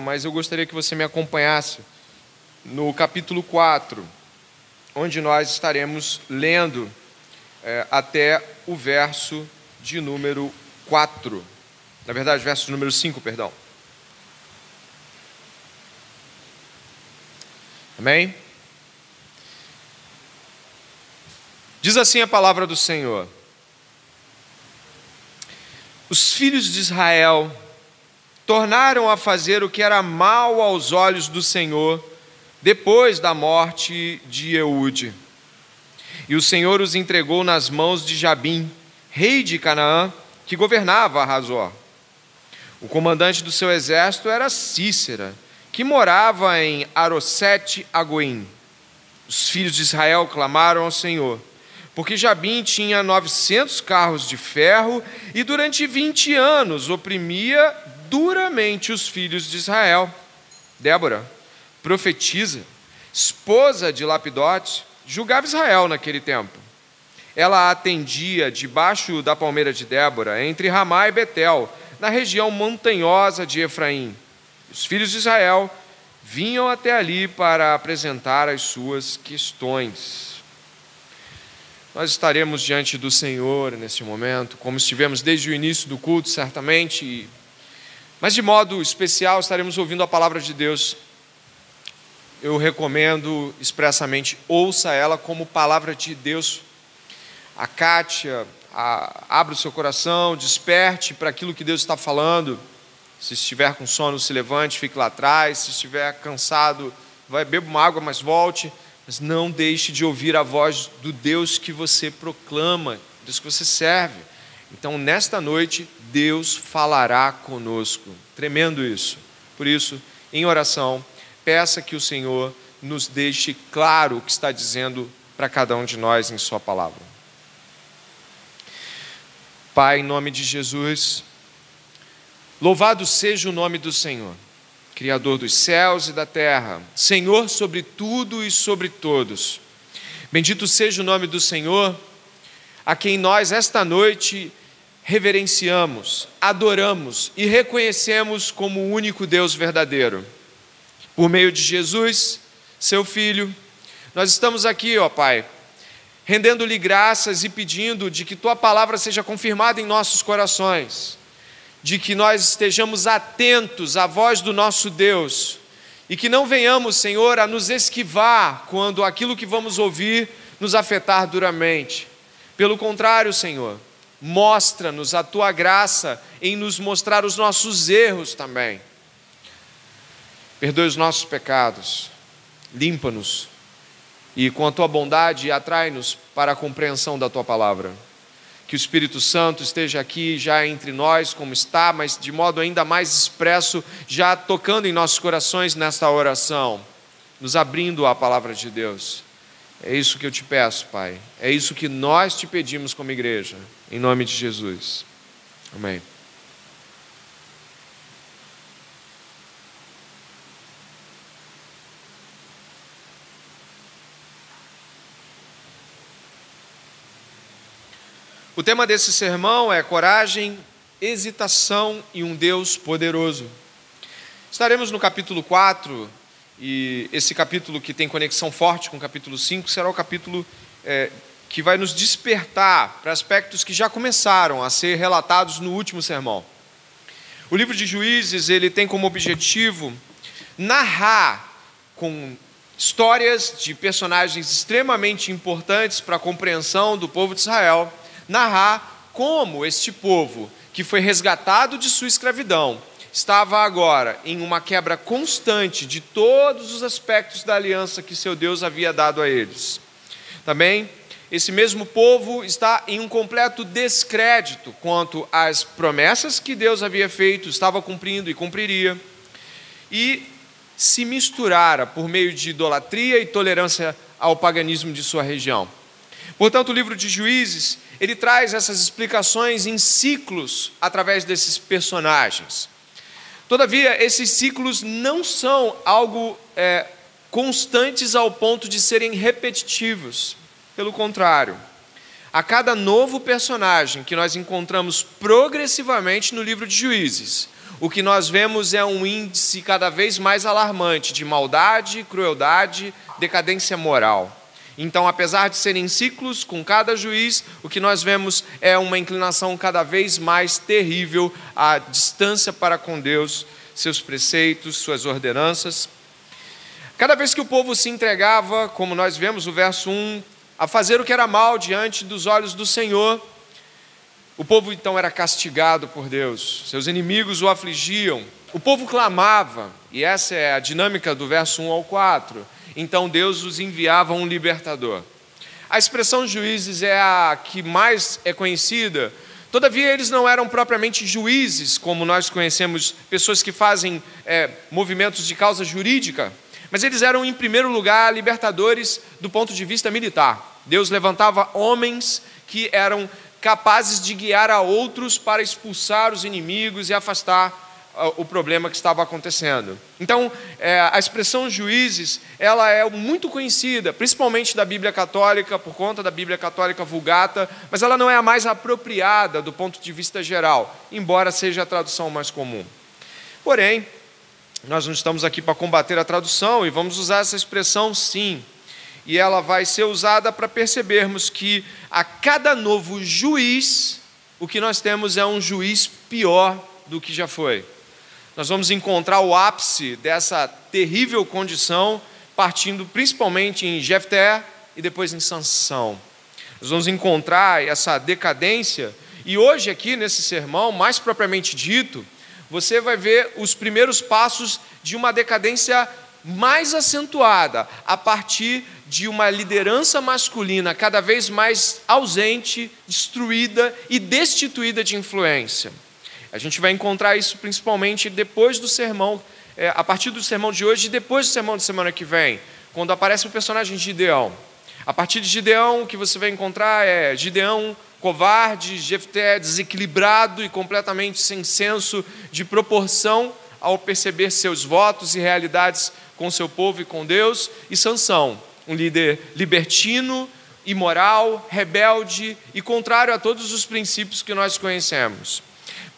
mas eu gostaria que você me acompanhasse no capítulo 4, onde nós estaremos lendo é, até o verso de número 4. Na verdade, verso número 5, perdão. Amém? Diz assim a palavra do Senhor: Os filhos de Israel tornaram a fazer o que era mal aos olhos do Senhor depois da morte de Eude. E o Senhor os entregou nas mãos de Jabim, rei de Canaã, que governava Razor. O comandante do seu exército era Cícera, que morava em Arosete Agoim. Os filhos de Israel clamaram ao Senhor, porque Jabim tinha 900 carros de ferro e durante 20 anos oprimia duramente os filhos de Israel. Débora, profetisa, esposa de Lapidote, julgava Israel naquele tempo. Ela atendia debaixo da palmeira de Débora, entre Ramá e Betel, na região montanhosa de Efraim. Os filhos de Israel vinham até ali para apresentar as suas questões. Nós estaremos diante do Senhor nesse momento, como estivemos desde o início do culto, certamente, mas de modo especial estaremos ouvindo a palavra de Deus. Eu recomendo expressamente, ouça ela como palavra de Deus. A Kátia, a, abra o seu coração, desperte para aquilo que Deus está falando. Se estiver com sono, se levante, fique lá atrás. Se estiver cansado, vai beba uma água, mas volte. Mas não deixe de ouvir a voz do Deus que você proclama, Deus que você serve. Então, nesta noite, Deus falará conosco. Tremendo isso. Por isso, em oração, peça que o Senhor nos deixe claro o que está dizendo para cada um de nós em Sua palavra. Pai, em nome de Jesus, louvado seja o nome do Senhor, Criador dos céus e da terra, Senhor sobre tudo e sobre todos. Bendito seja o nome do Senhor a quem nós, esta noite, reverenciamos, adoramos e reconhecemos como o único Deus verdadeiro. Por meio de Jesus, seu Filho, nós estamos aqui, ó Pai, rendendo-lhe graças e pedindo de que tua palavra seja confirmada em nossos corações, de que nós estejamos atentos à voz do nosso Deus e que não venhamos, Senhor, a nos esquivar quando aquilo que vamos ouvir nos afetar duramente pelo contrário, Senhor, mostra-nos a tua graça em nos mostrar os nossos erros também. Perdoe os nossos pecados, limpa-nos e com a tua bondade atrai-nos para a compreensão da tua palavra. Que o Espírito Santo esteja aqui já entre nós, como está, mas de modo ainda mais expresso, já tocando em nossos corações nesta oração, nos abrindo à palavra de Deus. É isso que eu te peço, Pai. É isso que nós te pedimos como igreja, em nome de Jesus. Amém. O tema desse sermão é coragem, hesitação e um Deus poderoso. Estaremos no capítulo 4 e esse capítulo que tem conexão forte com o capítulo 5 será o capítulo é, que vai nos despertar para aspectos que já começaram a ser relatados no último sermão. O livro de Juízes ele tem como objetivo narrar com histórias de personagens extremamente importantes para a compreensão do povo de Israel, narrar como este povo que foi resgatado de sua escravidão estava agora em uma quebra constante de todos os aspectos da aliança que seu Deus havia dado a eles. Também, esse mesmo povo está em um completo descrédito quanto às promessas que Deus havia feito, estava cumprindo e cumpriria, e se misturara por meio de idolatria e tolerância ao paganismo de sua região. Portanto, o livro de Juízes, ele traz essas explicações em ciclos através desses personagens. Todavia, esses ciclos não são algo é, constantes ao ponto de serem repetitivos. Pelo contrário, a cada novo personagem que nós encontramos progressivamente no livro de Juízes, o que nós vemos é um índice cada vez mais alarmante de maldade, crueldade, decadência moral. Então, apesar de serem ciclos com cada juiz, o que nós vemos é uma inclinação cada vez mais terrível à distância para com Deus, seus preceitos, suas ordenanças. Cada vez que o povo se entregava, como nós vemos no verso 1, a fazer o que era mal diante dos olhos do Senhor, o povo então era castigado por Deus, seus inimigos o afligiam, o povo clamava, e essa é a dinâmica do verso 1 ao 4 então Deus os enviava um libertador. A expressão juízes é a que mais é conhecida, todavia eles não eram propriamente juízes, como nós conhecemos, pessoas que fazem é, movimentos de causa jurídica, mas eles eram, em primeiro lugar, libertadores do ponto de vista militar. Deus levantava homens que eram capazes de guiar a outros para expulsar os inimigos e afastar o problema que estava acontecendo. Então, é, a expressão juízes, ela é muito conhecida, principalmente da Bíblia Católica, por conta da Bíblia Católica Vulgata, mas ela não é a mais apropriada do ponto de vista geral, embora seja a tradução mais comum. Porém, nós não estamos aqui para combater a tradução e vamos usar essa expressão sim. E ela vai ser usada para percebermos que a cada novo juiz, o que nós temos é um juiz pior do que já foi nós vamos encontrar o ápice dessa terrível condição, partindo principalmente em Jefté e depois em Sansão. Nós vamos encontrar essa decadência, e hoje, aqui nesse sermão, mais propriamente dito, você vai ver os primeiros passos de uma decadência mais acentuada, a partir de uma liderança masculina cada vez mais ausente, destruída e destituída de influência. A gente vai encontrar isso principalmente depois do sermão, é, a partir do sermão de hoje e depois do sermão de semana que vem, quando aparece o personagem de Gideão. A partir de Gideão, o que você vai encontrar é Gideão covarde, Jefté desequilibrado e completamente sem senso de proporção ao perceber seus votos e realidades com seu povo e com Deus, e Sansão, um líder libertino, imoral, rebelde e contrário a todos os princípios que nós conhecemos.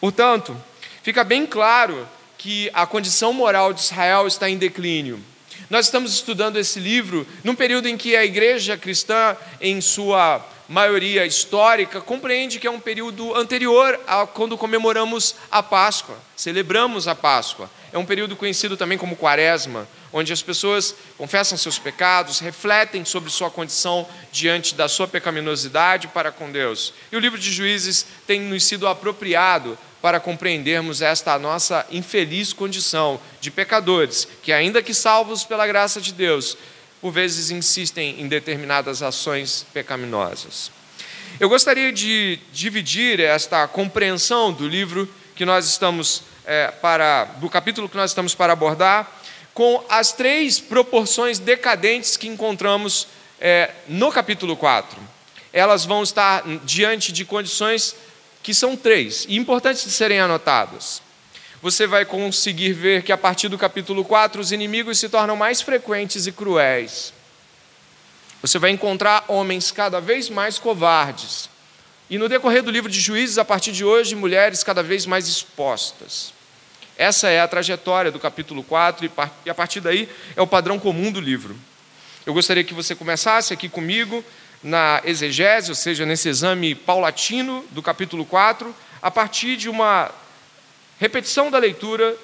Portanto, fica bem claro que a condição moral de Israel está em declínio. Nós estamos estudando esse livro num período em que a igreja cristã, em sua maioria histórica, compreende que é um período anterior a quando comemoramos a Páscoa, celebramos a Páscoa. É um período conhecido também como Quaresma, onde as pessoas confessam seus pecados, refletem sobre sua condição diante da sua pecaminosidade para com Deus. E o livro de Juízes tem nos sido apropriado para compreendermos esta nossa infeliz condição de pecadores, que, ainda que salvos pela graça de Deus, por vezes insistem em determinadas ações pecaminosas. Eu gostaria de dividir esta compreensão do livro que nós estamos é, para, do capítulo que nós estamos para abordar, com as três proporções decadentes que encontramos é, no capítulo 4. Elas vão estar diante de condições que são três, e importantes de serem anotadas. Você vai conseguir ver que a partir do capítulo 4 os inimigos se tornam mais frequentes e cruéis. Você vai encontrar homens cada vez mais covardes. E no decorrer do livro de Juízes, a partir de hoje, mulheres cada vez mais expostas. Essa é a trajetória do capítulo 4, e a partir daí é o padrão comum do livro. Eu gostaria que você começasse aqui comigo na exegese, ou seja, nesse exame paulatino do capítulo 4, a partir de uma repetição da leitura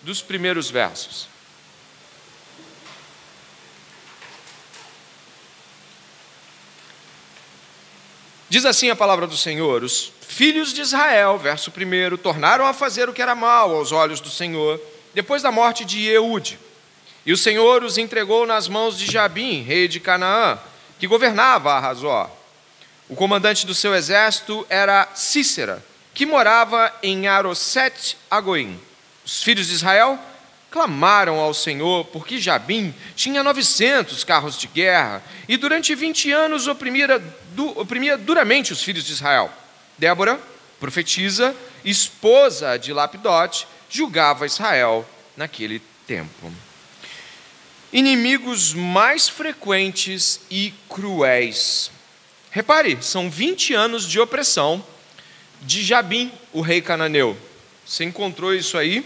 dos primeiros versos. Diz assim a palavra do Senhor: Os filhos de Israel, verso 1, tornaram a fazer o que era mal aos olhos do Senhor, depois da morte de Eude. E o Senhor os entregou nas mãos de Jabim, rei de Canaã, que governava a Razó. O comandante do seu exército era Cícera, que morava em Aroset Agoim. Os filhos de Israel clamaram ao Senhor, porque Jabim tinha 900 carros de guerra e durante 20 anos oprimia, oprimia duramente os filhos de Israel. Débora, profetisa, esposa de Lapidote, julgava Israel naquele tempo inimigos mais frequentes e cruéis. Repare, são 20 anos de opressão de Jabim, o rei cananeu. Você encontrou isso aí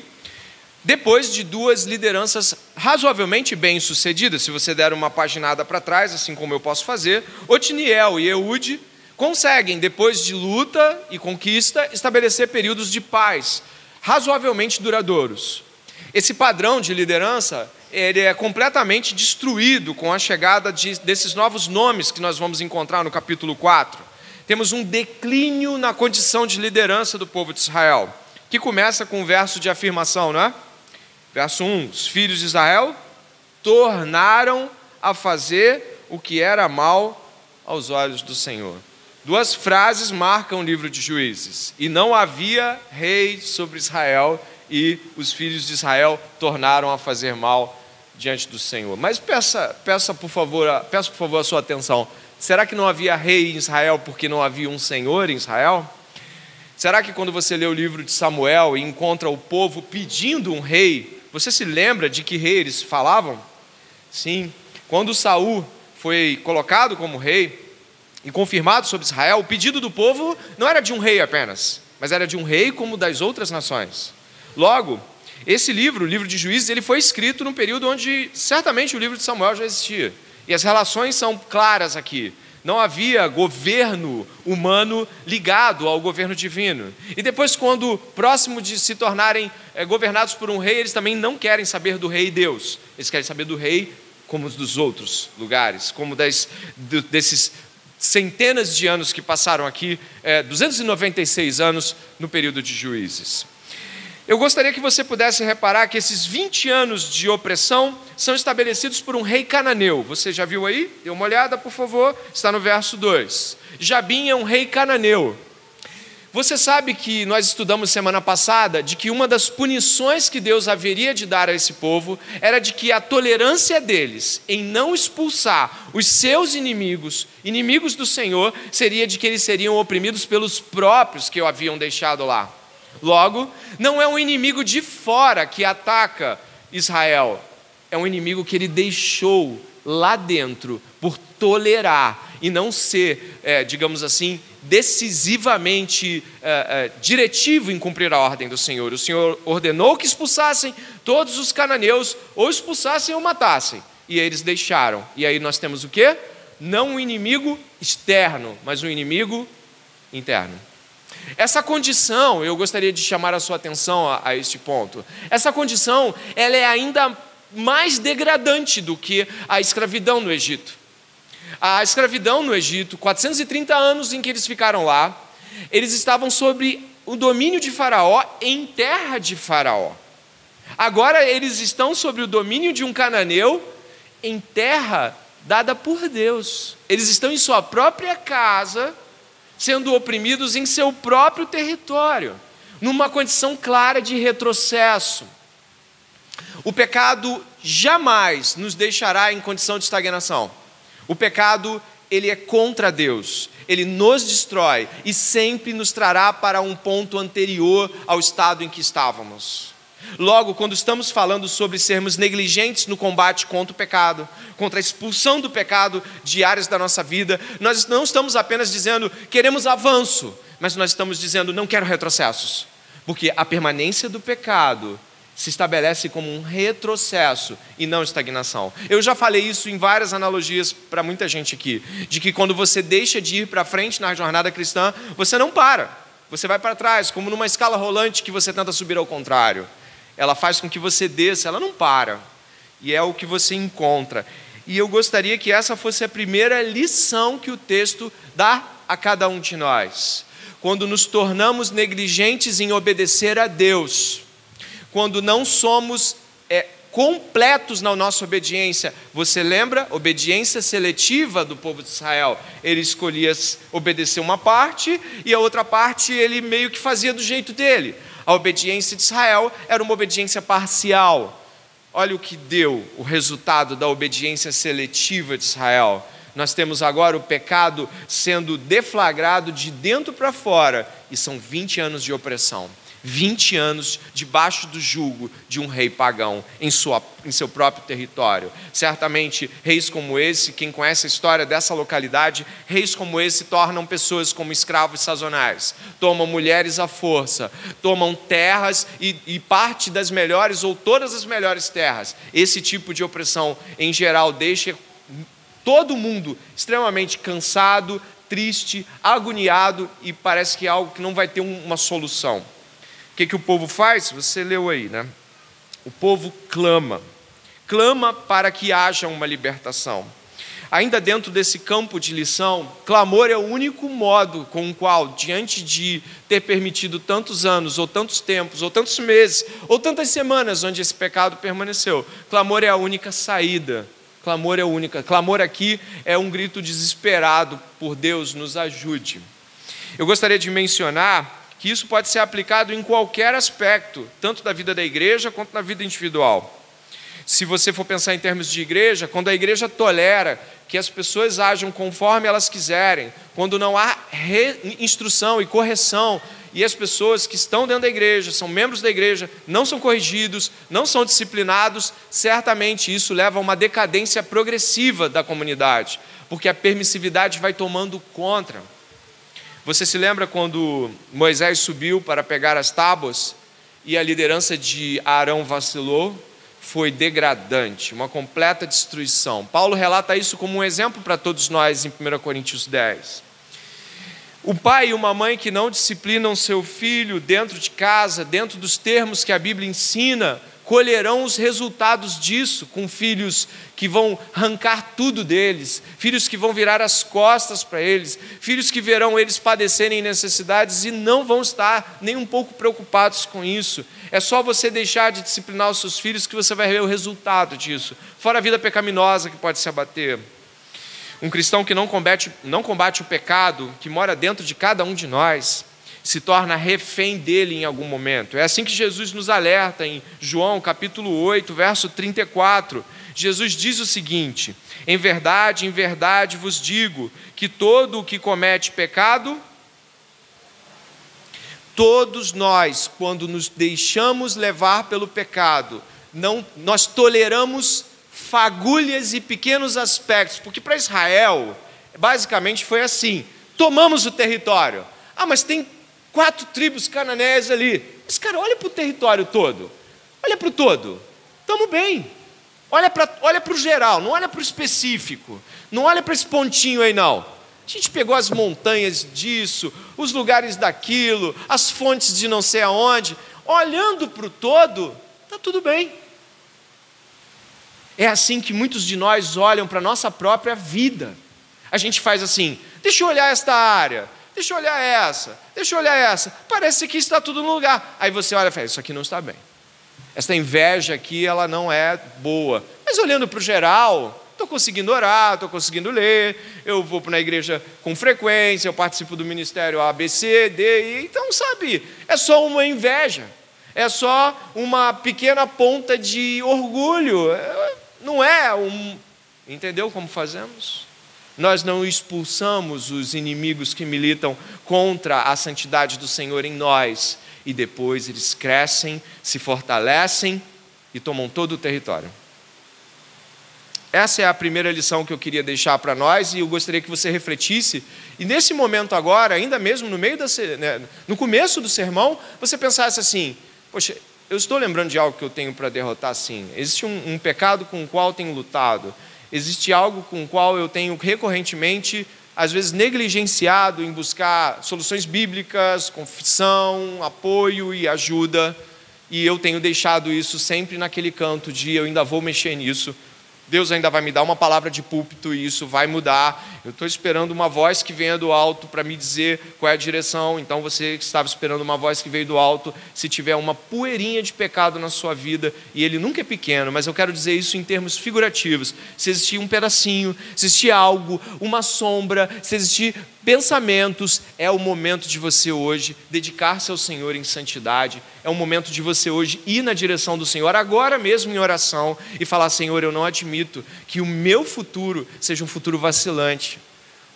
depois de duas lideranças razoavelmente bem-sucedidas. Se você der uma paginada para trás, assim como eu posso fazer, Otiniel e Eude conseguem, depois de luta e conquista, estabelecer períodos de paz razoavelmente duradouros. Esse padrão de liderança ele é completamente destruído com a chegada de, desses novos nomes que nós vamos encontrar no capítulo 4. Temos um declínio na condição de liderança do povo de Israel, que começa com o verso de afirmação, não é? Verso 1: Os filhos de Israel tornaram a fazer o que era mal aos olhos do Senhor. Duas frases marcam o livro de Juízes. E não havia rei sobre Israel, e os filhos de Israel tornaram a fazer mal diante do Senhor. Mas peça, peça por favor, peço por favor a sua atenção. Será que não havia rei em Israel porque não havia um Senhor em Israel? Será que quando você lê o livro de Samuel e encontra o povo pedindo um rei, você se lembra de que rei eles falavam? Sim. Quando Saul foi colocado como rei, e confirmado sobre Israel, o pedido do povo não era de um rei apenas, mas era de um rei como das outras nações. Logo, esse livro, o livro de Juízes, ele foi escrito num período onde certamente o livro de Samuel já existia. E as relações são claras aqui. Não havia governo humano ligado ao governo divino. E depois, quando próximo de se tornarem é, governados por um rei, eles também não querem saber do rei Deus. Eles querem saber do rei como dos outros lugares, como das, desses centenas de anos que passaram aqui, é, 296 anos no período de juízes. Eu gostaria que você pudesse reparar que esses 20 anos de opressão são estabelecidos por um rei cananeu. Você já viu aí? Dê uma olhada, por favor. Está no verso 2. Jabim é um rei cananeu. Você sabe que nós estudamos semana passada de que uma das punições que Deus haveria de dar a esse povo era de que a tolerância deles em não expulsar os seus inimigos, inimigos do Senhor, seria de que eles seriam oprimidos pelos próprios que o haviam deixado lá. Logo, não é um inimigo de fora que ataca Israel, é um inimigo que ele deixou lá dentro por tolerar e não ser, é, digamos assim, decisivamente é, é, diretivo em cumprir a ordem do Senhor. O Senhor ordenou que expulsassem todos os cananeus, ou expulsassem ou matassem, e eles deixaram. E aí nós temos o quê? Não um inimigo externo, mas um inimigo interno. Essa condição, eu gostaria de chamar a sua atenção a, a este ponto. Essa condição, ela é ainda mais degradante do que a escravidão no Egito. A escravidão no Egito, 430 anos em que eles ficaram lá, eles estavam sob o domínio de Faraó em terra de Faraó. Agora eles estão sob o domínio de um cananeu em terra dada por Deus. Eles estão em sua própria casa, sendo oprimidos em seu próprio território, numa condição clara de retrocesso. O pecado jamais nos deixará em condição de estagnação. O pecado, ele é contra Deus. Ele nos destrói e sempre nos trará para um ponto anterior ao estado em que estávamos. Logo, quando estamos falando sobre sermos negligentes no combate contra o pecado, contra a expulsão do pecado de áreas da nossa vida, nós não estamos apenas dizendo queremos avanço, mas nós estamos dizendo não quero retrocessos, porque a permanência do pecado se estabelece como um retrocesso e não estagnação. Eu já falei isso em várias analogias para muita gente aqui, de que quando você deixa de ir para frente na jornada cristã, você não para, você vai para trás, como numa escala rolante que você tenta subir ao contrário. Ela faz com que você desça, ela não para. E é o que você encontra. E eu gostaria que essa fosse a primeira lição que o texto dá a cada um de nós. Quando nos tornamos negligentes em obedecer a Deus, quando não somos é, completos na nossa obediência. Você lembra? Obediência seletiva do povo de Israel. Ele escolhia obedecer uma parte e a outra parte ele meio que fazia do jeito dele. A obediência de Israel era uma obediência parcial. Olha o que deu o resultado da obediência seletiva de Israel. Nós temos agora o pecado sendo deflagrado de dentro para fora, e são 20 anos de opressão. 20 anos debaixo do jugo de um rei pagão em, sua, em seu próprio território. Certamente, reis como esse, quem conhece a história dessa localidade, reis como esse tornam pessoas como escravos sazonais, tomam mulheres à força, tomam terras e, e parte das melhores ou todas as melhores terras. Esse tipo de opressão, em geral, deixa todo mundo extremamente cansado, triste, agoniado e parece que é algo que não vai ter uma solução. O que, que o povo faz? Você leu aí, né? O povo clama, clama para que haja uma libertação. Ainda dentro desse campo de lição, clamor é o único modo com o qual, diante de ter permitido tantos anos, ou tantos tempos, ou tantos meses, ou tantas semanas onde esse pecado permaneceu, clamor é a única saída. Clamor é a única. Clamor aqui é um grito desesperado por Deus nos ajude. Eu gostaria de mencionar que isso pode ser aplicado em qualquer aspecto, tanto da vida da igreja quanto na vida individual. Se você for pensar em termos de igreja, quando a igreja tolera que as pessoas ajam conforme elas quiserem, quando não há instrução e correção, e as pessoas que estão dentro da igreja, são membros da igreja, não são corrigidos, não são disciplinados, certamente isso leva a uma decadência progressiva da comunidade, porque a permissividade vai tomando contra. Você se lembra quando Moisés subiu para pegar as tábuas e a liderança de Arão vacilou? Foi degradante, uma completa destruição. Paulo relata isso como um exemplo para todos nós em 1 Coríntios 10. O pai e uma mãe que não disciplinam seu filho dentro de casa, dentro dos termos que a Bíblia ensina, colherão os resultados disso, com filhos que vão arrancar tudo deles, filhos que vão virar as costas para eles, filhos que verão eles padecerem necessidades e não vão estar nem um pouco preocupados com isso. É só você deixar de disciplinar os seus filhos que você vai ver o resultado disso, fora a vida pecaminosa que pode se abater. Um cristão que não combate, não combate o pecado que mora dentro de cada um de nós, se torna refém dele em algum momento. É assim que Jesus nos alerta em João capítulo 8, verso 34. Jesus diz o seguinte: Em verdade, em verdade vos digo que todo o que comete pecado, todos nós, quando nos deixamos levar pelo pecado, não, nós toleramos fagulhas e pequenos aspectos, porque para Israel, basicamente foi assim: tomamos o território. Ah, mas tem quatro tribos cananéias ali. Mas, cara, olha para o território todo. Olha para o todo. Estamos bem. Olha para olha o geral, não olha para o específico. Não olha para esse pontinho aí, não. A gente pegou as montanhas disso, os lugares daquilo, as fontes de não sei aonde. Olhando para o todo, está tudo bem. É assim que muitos de nós olham para a nossa própria vida. A gente faz assim: deixa eu olhar esta área, Deixa eu olhar essa, deixa eu olhar essa. Parece que está tudo no lugar. Aí você olha e fala: Isso aqui não está bem. Essa inveja aqui, ela não é boa. Mas olhando para o geral, estou conseguindo orar, estou conseguindo ler, eu vou para a igreja com frequência, eu participo do ministério A, B, C, D, então, sabe, é só uma inveja, é só uma pequena ponta de orgulho, é, não é um. Entendeu como fazemos? Nós não expulsamos os inimigos que militam contra a santidade do Senhor em nós, e depois eles crescem, se fortalecem e tomam todo o território. Essa é a primeira lição que eu queria deixar para nós e eu gostaria que você refletisse. E nesse momento agora, ainda mesmo no meio da, né, no começo do sermão, você pensasse assim: poxa, eu estou lembrando de algo que eu tenho para derrotar, sim. Existe um, um pecado com o qual tenho lutado existe algo com o qual eu tenho recorrentemente, às vezes, negligenciado em buscar soluções bíblicas, confissão, apoio e ajuda, e eu tenho deixado isso sempre naquele canto de eu ainda vou mexer nisso, Deus ainda vai me dar uma palavra de púlpito e isso vai mudar. Eu estou esperando uma voz que venha do alto para me dizer qual é a direção. Então você estava esperando uma voz que veio do alto, se tiver uma poeirinha de pecado na sua vida, e ele nunca é pequeno, mas eu quero dizer isso em termos figurativos. Se existir um pedacinho, se existir algo, uma sombra, se existir pensamentos, é o momento de você hoje dedicar-se ao Senhor em santidade, é o momento de você hoje ir na direção do Senhor, agora mesmo em oração, e falar: Senhor, eu não admito que o meu futuro seja um futuro vacilante.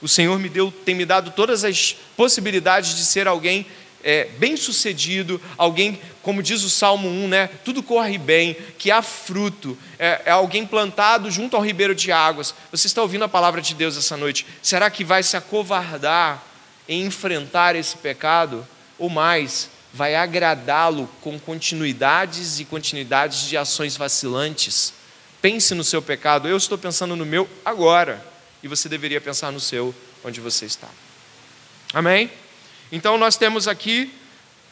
O Senhor me deu, tem me dado todas as possibilidades de ser alguém é, bem-sucedido, alguém, como diz o Salmo 1, né, tudo corre bem, que há fruto, é, é, alguém plantado junto ao ribeiro de águas. Você está ouvindo a palavra de Deus essa noite? Será que vai se acovardar em enfrentar esse pecado? Ou mais, vai agradá-lo com continuidades e continuidades de ações vacilantes? Pense no seu pecado, eu estou pensando no meu agora, e você deveria pensar no seu, onde você está. Amém? Então nós temos aqui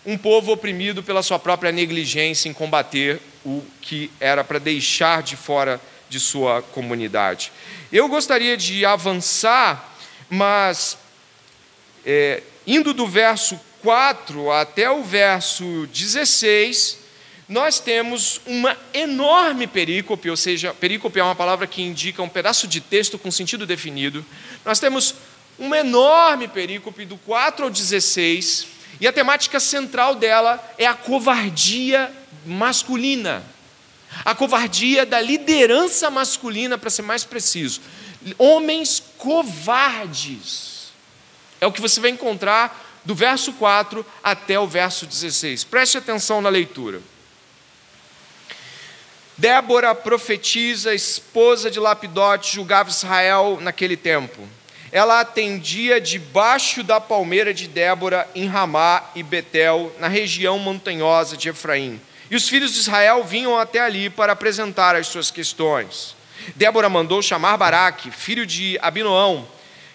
um povo oprimido pela sua própria negligência em combater o que era para deixar de fora de sua comunidade. Eu gostaria de avançar, mas é, indo do verso 4 até o verso 16, nós temos uma enorme perícope, ou seja, perícope é uma palavra que indica um pedaço de texto com sentido definido. Nós temos uma enorme perícope do 4 ao 16, e a temática central dela é a covardia masculina. A covardia da liderança masculina, para ser mais preciso. Homens covardes. É o que você vai encontrar do verso 4 até o verso 16. Preste atenção na leitura. Débora, profetiza, esposa de Lapidote, julgava Israel naquele tempo ela atendia debaixo da palmeira de Débora em Ramá e Betel, na região montanhosa de Efraim. E os filhos de Israel vinham até ali para apresentar as suas questões. Débora mandou chamar Baraque, filho de Abinoão,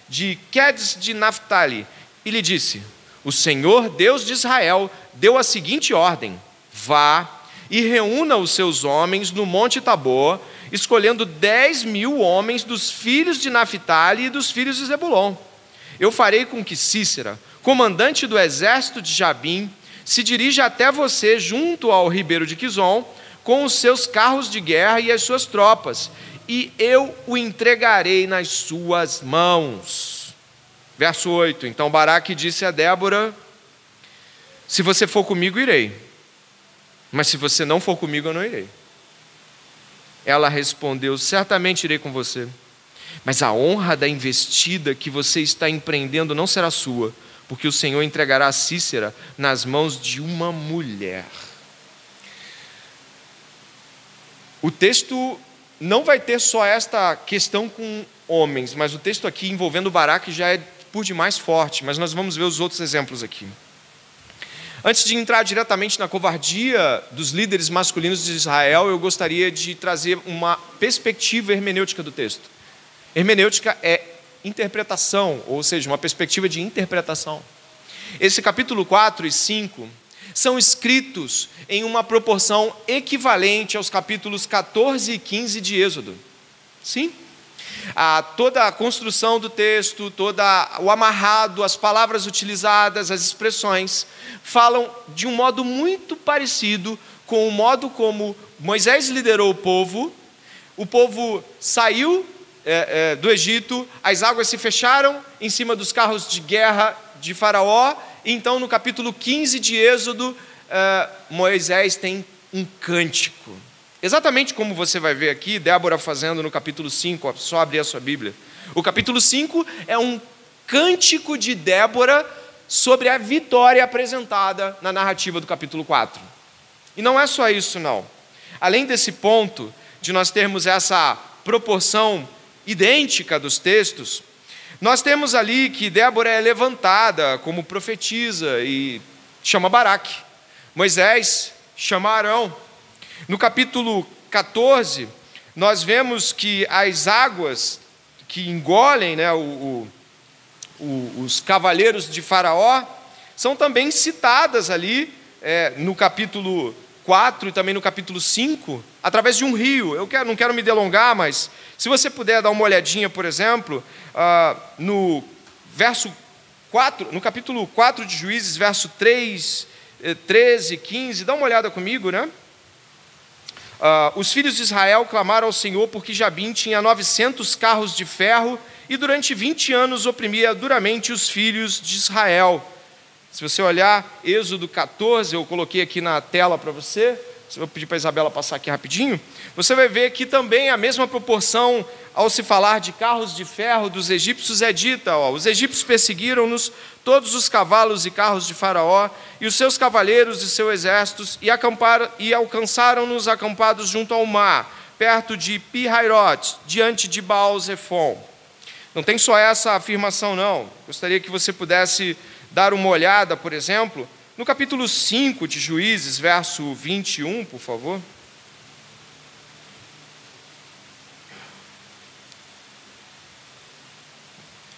de Quedes de Naphtali, e lhe disse: O Senhor Deus de Israel deu a seguinte ordem: Vá e reúna os seus homens no monte Tabor escolhendo dez mil homens dos filhos de Naphtali e dos filhos de Zebulon. Eu farei com que Cícera, comandante do exército de Jabim, se dirija até você junto ao ribeiro de Quizon, com os seus carros de guerra e as suas tropas, e eu o entregarei nas suas mãos. Verso 8: Então Baraque disse a Débora: Se você for comigo, irei, mas se você não for comigo, eu não irei. Ela respondeu: Certamente irei com você. Mas a honra da investida que você está empreendendo não será sua, porque o Senhor entregará Cícera nas mãos de uma mulher. O texto não vai ter só esta questão com homens, mas o texto aqui envolvendo Baraque já é por demais forte, mas nós vamos ver os outros exemplos aqui. Antes de entrar diretamente na covardia dos líderes masculinos de Israel, eu gostaria de trazer uma perspectiva hermenêutica do texto. Hermenêutica é interpretação, ou seja, uma perspectiva de interpretação. Esse capítulo 4 e 5 são escritos em uma proporção equivalente aos capítulos 14 e 15 de Êxodo. Sim, ah, toda a construção do texto, todo o amarrado, as palavras utilizadas, as expressões, falam de um modo muito parecido com o modo como Moisés liderou o povo. O povo saiu é, é, do Egito, as águas se fecharam em cima dos carros de guerra de Faraó, e então no capítulo 15 de Êxodo, é, Moisés tem um cântico. Exatamente como você vai ver aqui, Débora fazendo no capítulo 5, só abrir a sua Bíblia. O capítulo 5 é um cântico de Débora sobre a vitória apresentada na narrativa do capítulo 4. E não é só isso, não. Além desse ponto de nós termos essa proporção idêntica dos textos, nós temos ali que Débora é levantada como profetisa e chama Baraque. O chama Arão. No capítulo 14, nós vemos que as águas que engolem né, o, o, os cavaleiros de Faraó são também citadas ali é, no capítulo 4 e também no capítulo 5, através de um rio. Eu quero, não quero me delongar, mas se você puder dar uma olhadinha, por exemplo, ah, no verso 4, no capítulo 4 de Juízes, verso 3, 13, 15, dá uma olhada comigo, né? Uh, os filhos de Israel clamaram ao Senhor porque Jabim tinha 900 carros de ferro e durante 20 anos oprimia duramente os filhos de Israel. Se você olhar Êxodo 14, eu coloquei aqui na tela para você, Você vai pedir para a Isabela passar aqui rapidinho. Você vai ver que também a mesma proporção ao se falar de carros de ferro dos egípcios é dita: ó, os egípcios perseguiram-nos, todos os cavalos e carros de Faraó, e os seus cavaleiros e seus exércitos, e, e alcançaram-nos acampados junto ao mar, perto de Pi-Hairot, diante de Baal-Zephon. Não tem só essa afirmação, não. Gostaria que você pudesse dar uma olhada, por exemplo, no capítulo 5 de Juízes, verso 21, por favor.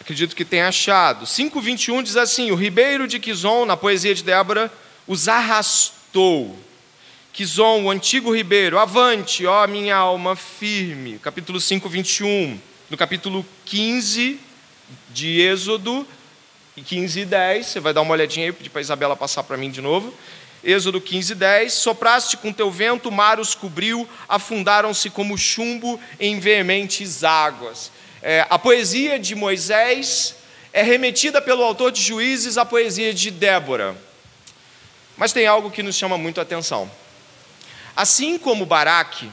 Acredito que tenha achado. 5,21 diz assim: O ribeiro de Quizon, na poesia de Débora, os arrastou. Quizon, o antigo ribeiro, avante, ó minha alma firme. Capítulo 5, 21. No capítulo 15 de Êxodo, e 15 e 10, você vai dar uma olhadinha aí, pedir para a Isabela passar para mim de novo. Êxodo 15, 10, sopraste com teu vento, o mar os cobriu, afundaram-se como chumbo em veementes águas. É, a poesia de Moisés é remetida pelo autor de Juízes à poesia de Débora. Mas tem algo que nos chama muito a atenção. Assim como Baraque,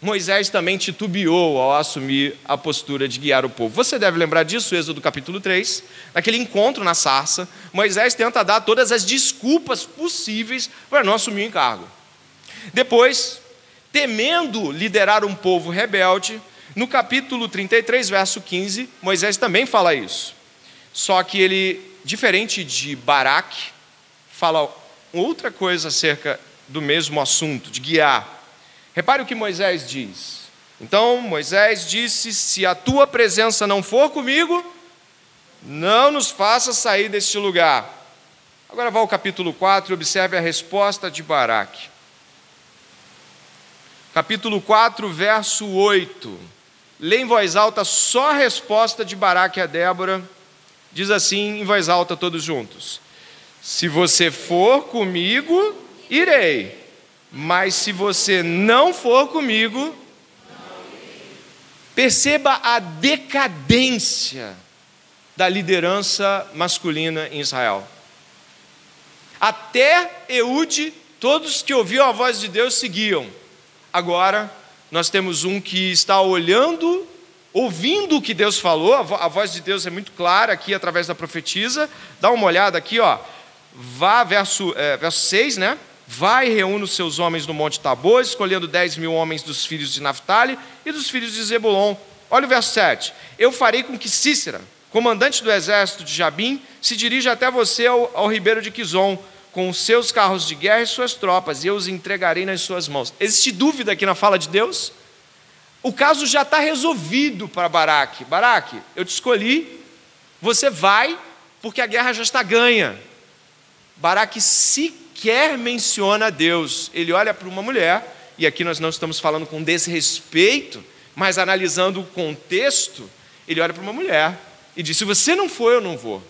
Moisés também titubeou ao assumir a postura de guiar o povo. Você deve lembrar disso, Êxodo capítulo 3, naquele encontro na sarça, Moisés tenta dar todas as desculpas possíveis para não assumir o encargo. Depois, temendo liderar um povo rebelde, no capítulo 33, verso 15, Moisés também fala isso. Só que ele, diferente de Baraque, fala outra coisa acerca do mesmo assunto, de guiar. Repare o que Moisés diz. Então Moisés disse: Se a tua presença não for comigo, não nos faça sair deste lugar. Agora vá ao capítulo 4 e observe a resposta de Baraque. Capítulo 4, verso 8. Lê em voz alta só a resposta de Baraque a Débora. Diz assim em voz alta, todos juntos: Se você for comigo, irei mas se você não for comigo, perceba a decadência da liderança masculina em Israel. Até Eude, todos que ouviam a voz de Deus seguiam. Agora, nós temos um que está olhando, ouvindo o que Deus falou, a voz de Deus é muito clara aqui através da profetisa. Dá uma olhada aqui, ó. Vá, verso, é, verso 6, né? Vai e reúne os seus homens no Monte Tabor, escolhendo dez mil homens dos filhos de Naphtali e dos filhos de Zebulon. Olha o verso 7. Eu farei com que Cícera, comandante do exército de Jabim, se dirija até você ao, ao ribeiro de Quizon, com os seus carros de guerra e suas tropas, e eu os entregarei nas suas mãos. Existe dúvida aqui na fala de Deus? O caso já está resolvido para Baraque. Baraque, eu te escolhi, você vai, porque a guerra já está ganha. Baraque se sequer menciona Deus. Ele olha para uma mulher, e aqui nós não estamos falando com desrespeito, mas analisando o contexto, ele olha para uma mulher e diz: Se você não for, eu não vou.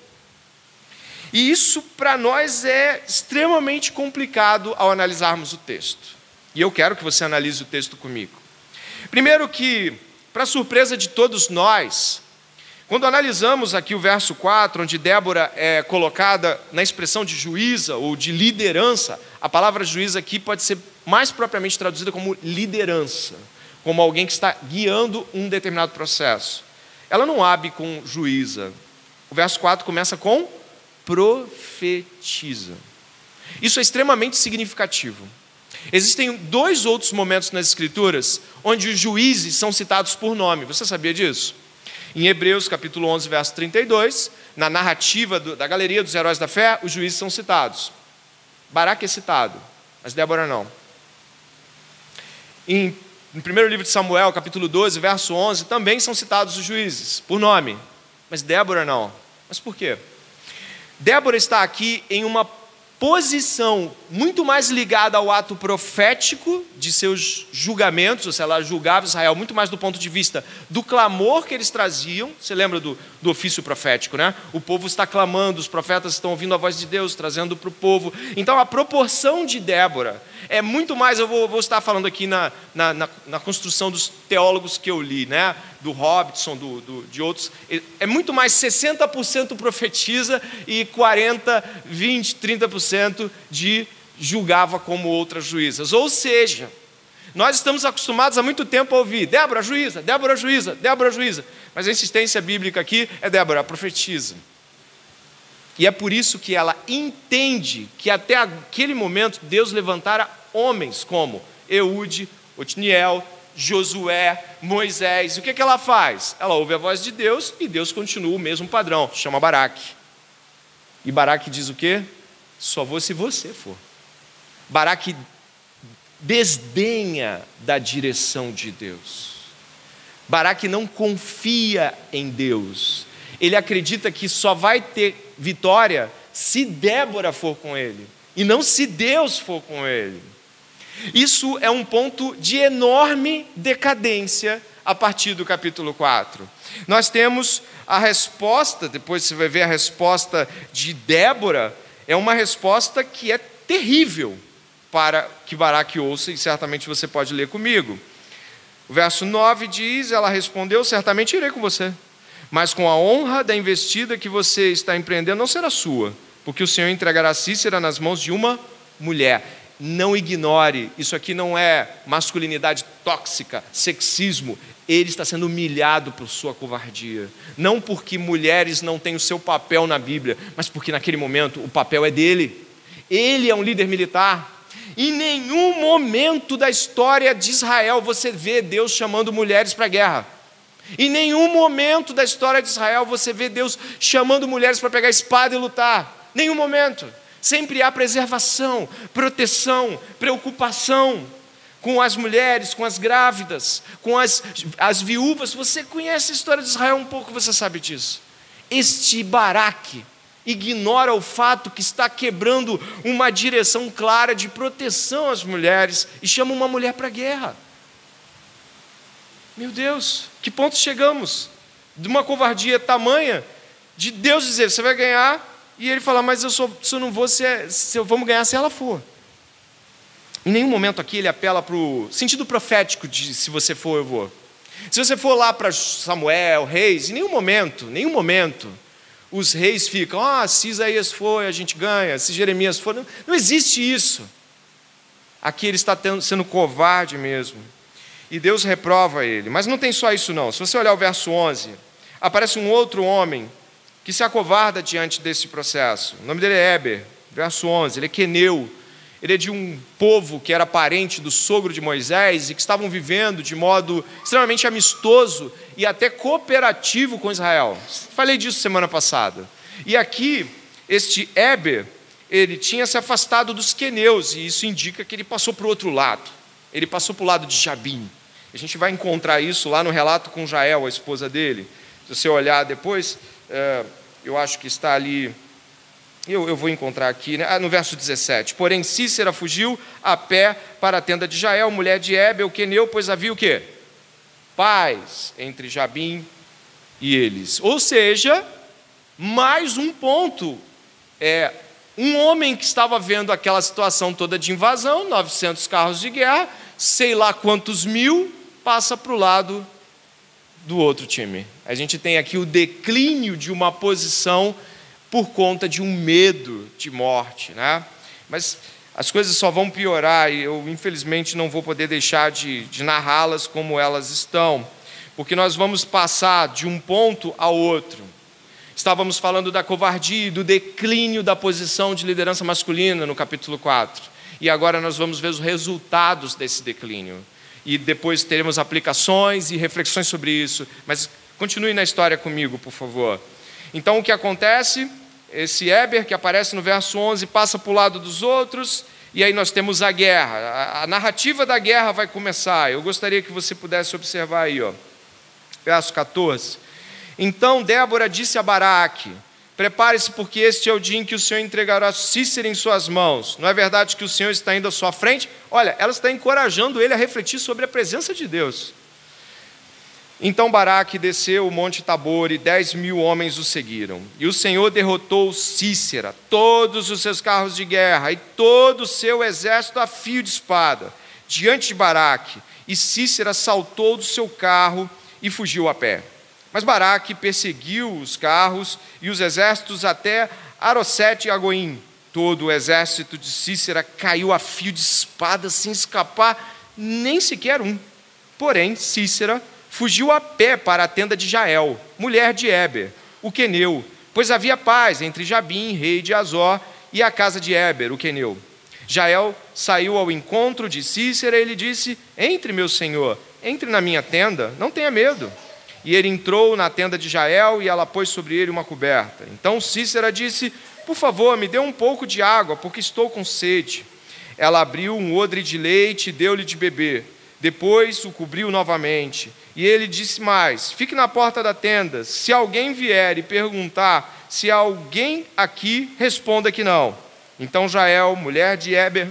E isso para nós é extremamente complicado ao analisarmos o texto. E eu quero que você analise o texto comigo. Primeiro, que, para surpresa de todos nós, quando analisamos aqui o verso 4, onde Débora é colocada na expressão de juíza ou de liderança, a palavra juíza aqui pode ser mais propriamente traduzida como liderança, como alguém que está guiando um determinado processo. Ela não abre com juíza. O verso 4 começa com profetiza. Isso é extremamente significativo. Existem dois outros momentos nas Escrituras onde os juízes são citados por nome. Você sabia disso? Em Hebreus capítulo 11, verso 32, na narrativa do, da galeria dos heróis da fé, os juízes são citados. Baraque é citado, mas Débora não. Em, no primeiro livro de Samuel, capítulo 12, verso 11, também são citados os juízes, por nome, mas Débora não. Mas por quê? Débora está aqui em uma posição muito mais ligada ao ato profético de seus julgamentos, ou seja, ela julgava Israel muito mais do ponto de vista do clamor que eles traziam. Você lembra do, do ofício profético, né? O povo está clamando, os profetas estão ouvindo a voz de Deus, trazendo para o povo. Então a proporção de Débora é muito mais, eu vou, vou estar falando aqui na, na, na, na, construção dos teólogos que eu li, né? do Robertson, do, do, de outros, é muito mais 60% profetiza e 40%, 20%, 30% de julgava como outras juízas. Ou seja, nós estamos acostumados há muito tempo a ouvir Débora, juíza, Débora, juíza, Débora, juíza. Mas a insistência bíblica aqui é Débora, profetiza. E é por isso que ela entende que até aquele momento Deus levantara homens como Eude, Otniel, Josué, Moisés. O que, que ela faz? Ela ouve a voz de Deus e Deus continua o mesmo padrão, chama Baraque. E Baraque diz o quê? Só vou se você for. Baraque desdenha da direção de Deus. Baraque não confia em Deus. Ele acredita que só vai ter vitória se Débora for com ele, e não se Deus for com ele. Isso é um ponto de enorme decadência a partir do capítulo 4. Nós temos a resposta, depois você vai ver a resposta de Débora, é uma resposta que é terrível para que Baraque ouça, e certamente você pode ler comigo. O verso 9 diz: Ela respondeu: Certamente irei com você, mas com a honra da investida que você está empreendendo não será sua, porque o Senhor entregará Cícera nas mãos de uma mulher. Não ignore, isso aqui não é masculinidade tóxica, sexismo. Ele está sendo humilhado por sua covardia. Não porque mulheres não têm o seu papel na Bíblia, mas porque naquele momento o papel é dele. Ele é um líder militar. Em nenhum momento da história de Israel você vê Deus chamando mulheres para a guerra. Em nenhum momento da história de Israel você vê Deus chamando mulheres para pegar espada e lutar. Nenhum momento. Sempre há preservação, proteção, preocupação com as mulheres, com as grávidas, com as, as viúvas. Você conhece a história de Israel um pouco, você sabe disso. Este Baraque ignora o fato que está quebrando uma direção clara de proteção às mulheres e chama uma mulher para a guerra. Meu Deus, que ponto chegamos? De uma covardia tamanha de Deus dizer: você vai ganhar e ele fala, mas eu, sou, se eu não vou, se, é, se eu vamos ganhar se ela for. Em nenhum momento aqui ele apela para o sentido profético de se você for, eu vou. Se você for lá para Samuel, reis, em nenhum momento, nenhum momento, os reis ficam, ah, se Isaías foi, a gente ganha, se Jeremias for. Não, não existe isso. Aqui ele está tendo, sendo covarde mesmo. E Deus reprova ele. Mas não tem só isso, não. Se você olhar o verso 11, aparece um outro homem que se acovarda diante desse processo. O nome dele é Eber, verso 11. Ele é queneu. Ele é de um povo que era parente do sogro de Moisés e que estavam vivendo de modo extremamente amistoso e até cooperativo com Israel. Falei disso semana passada. E aqui, este Eber, ele tinha se afastado dos queneus, e isso indica que ele passou para o outro lado. Ele passou para o lado de Jabim. A gente vai encontrar isso lá no relato com Jael, a esposa dele. Se você olhar depois, é, eu acho que está ali, eu, eu vou encontrar aqui, né? ah, no verso 17. Porém, Cícera fugiu a pé para a tenda de Jael, mulher de Ebel, queneu, pois havia o quê? Paz entre Jabim e eles. Ou seja, mais um ponto. É, um homem que estava vendo aquela situação toda de invasão, 900 carros de guerra, sei lá quantos mil, passa para o lado do outro time. A gente tem aqui o declínio de uma posição por conta de um medo de morte, né? Mas as coisas só vão piorar e eu, infelizmente, não vou poder deixar de, de narrá-las como elas estão, porque nós vamos passar de um ponto ao outro. Estávamos falando da covardia e do declínio da posição de liderança masculina no capítulo 4. E agora nós vamos ver os resultados desse declínio e depois teremos aplicações e reflexões sobre isso. Mas continue na história comigo, por favor. Então, o que acontece? Esse Eber, que aparece no verso 11, passa para o lado dos outros, e aí nós temos a guerra. A, narrativa da guerra vai começar. Eu gostaria que você pudesse observar aí, ó. verso 14. Então Débora disse a Baraque: Prepare-se, porque este é o dia em que o Senhor entregará Cícero em suas mãos. Não é verdade que o Senhor está indo à sua frente? Olha, ela está encorajando ele a refletir sobre a presença de Deus. Então Baraque desceu o monte Tabor e dez mil homens o seguiram. E o Senhor derrotou Cícera, todos os seus carros de guerra e todo o seu exército a fio de espada, diante de Baraque. E Cícera saltou do seu carro e fugiu a pé. Mas Baraque perseguiu os carros e os exércitos até Arosete e Agoim. Todo o exército de Cícera caiu a fio de espada sem escapar nem sequer um. Porém, Cícera fugiu a pé para a tenda de Jael, mulher de Eber, o queneu, pois havia paz entre Jabim, rei de Azor, e a casa de Eber, o queneu. Jael saiu ao encontro de Cícera e lhe disse: Entre, meu senhor, entre na minha tenda, não tenha medo. E ele entrou na tenda de Jael e ela pôs sobre ele uma coberta. Então Cícera disse: Por favor, me dê um pouco de água, porque estou com sede. Ela abriu um odre de leite e deu-lhe de beber. Depois o cobriu novamente. E ele disse mais: Fique na porta da tenda. Se alguém vier e perguntar se há alguém aqui, responda que não. Então Jael, mulher de Eber,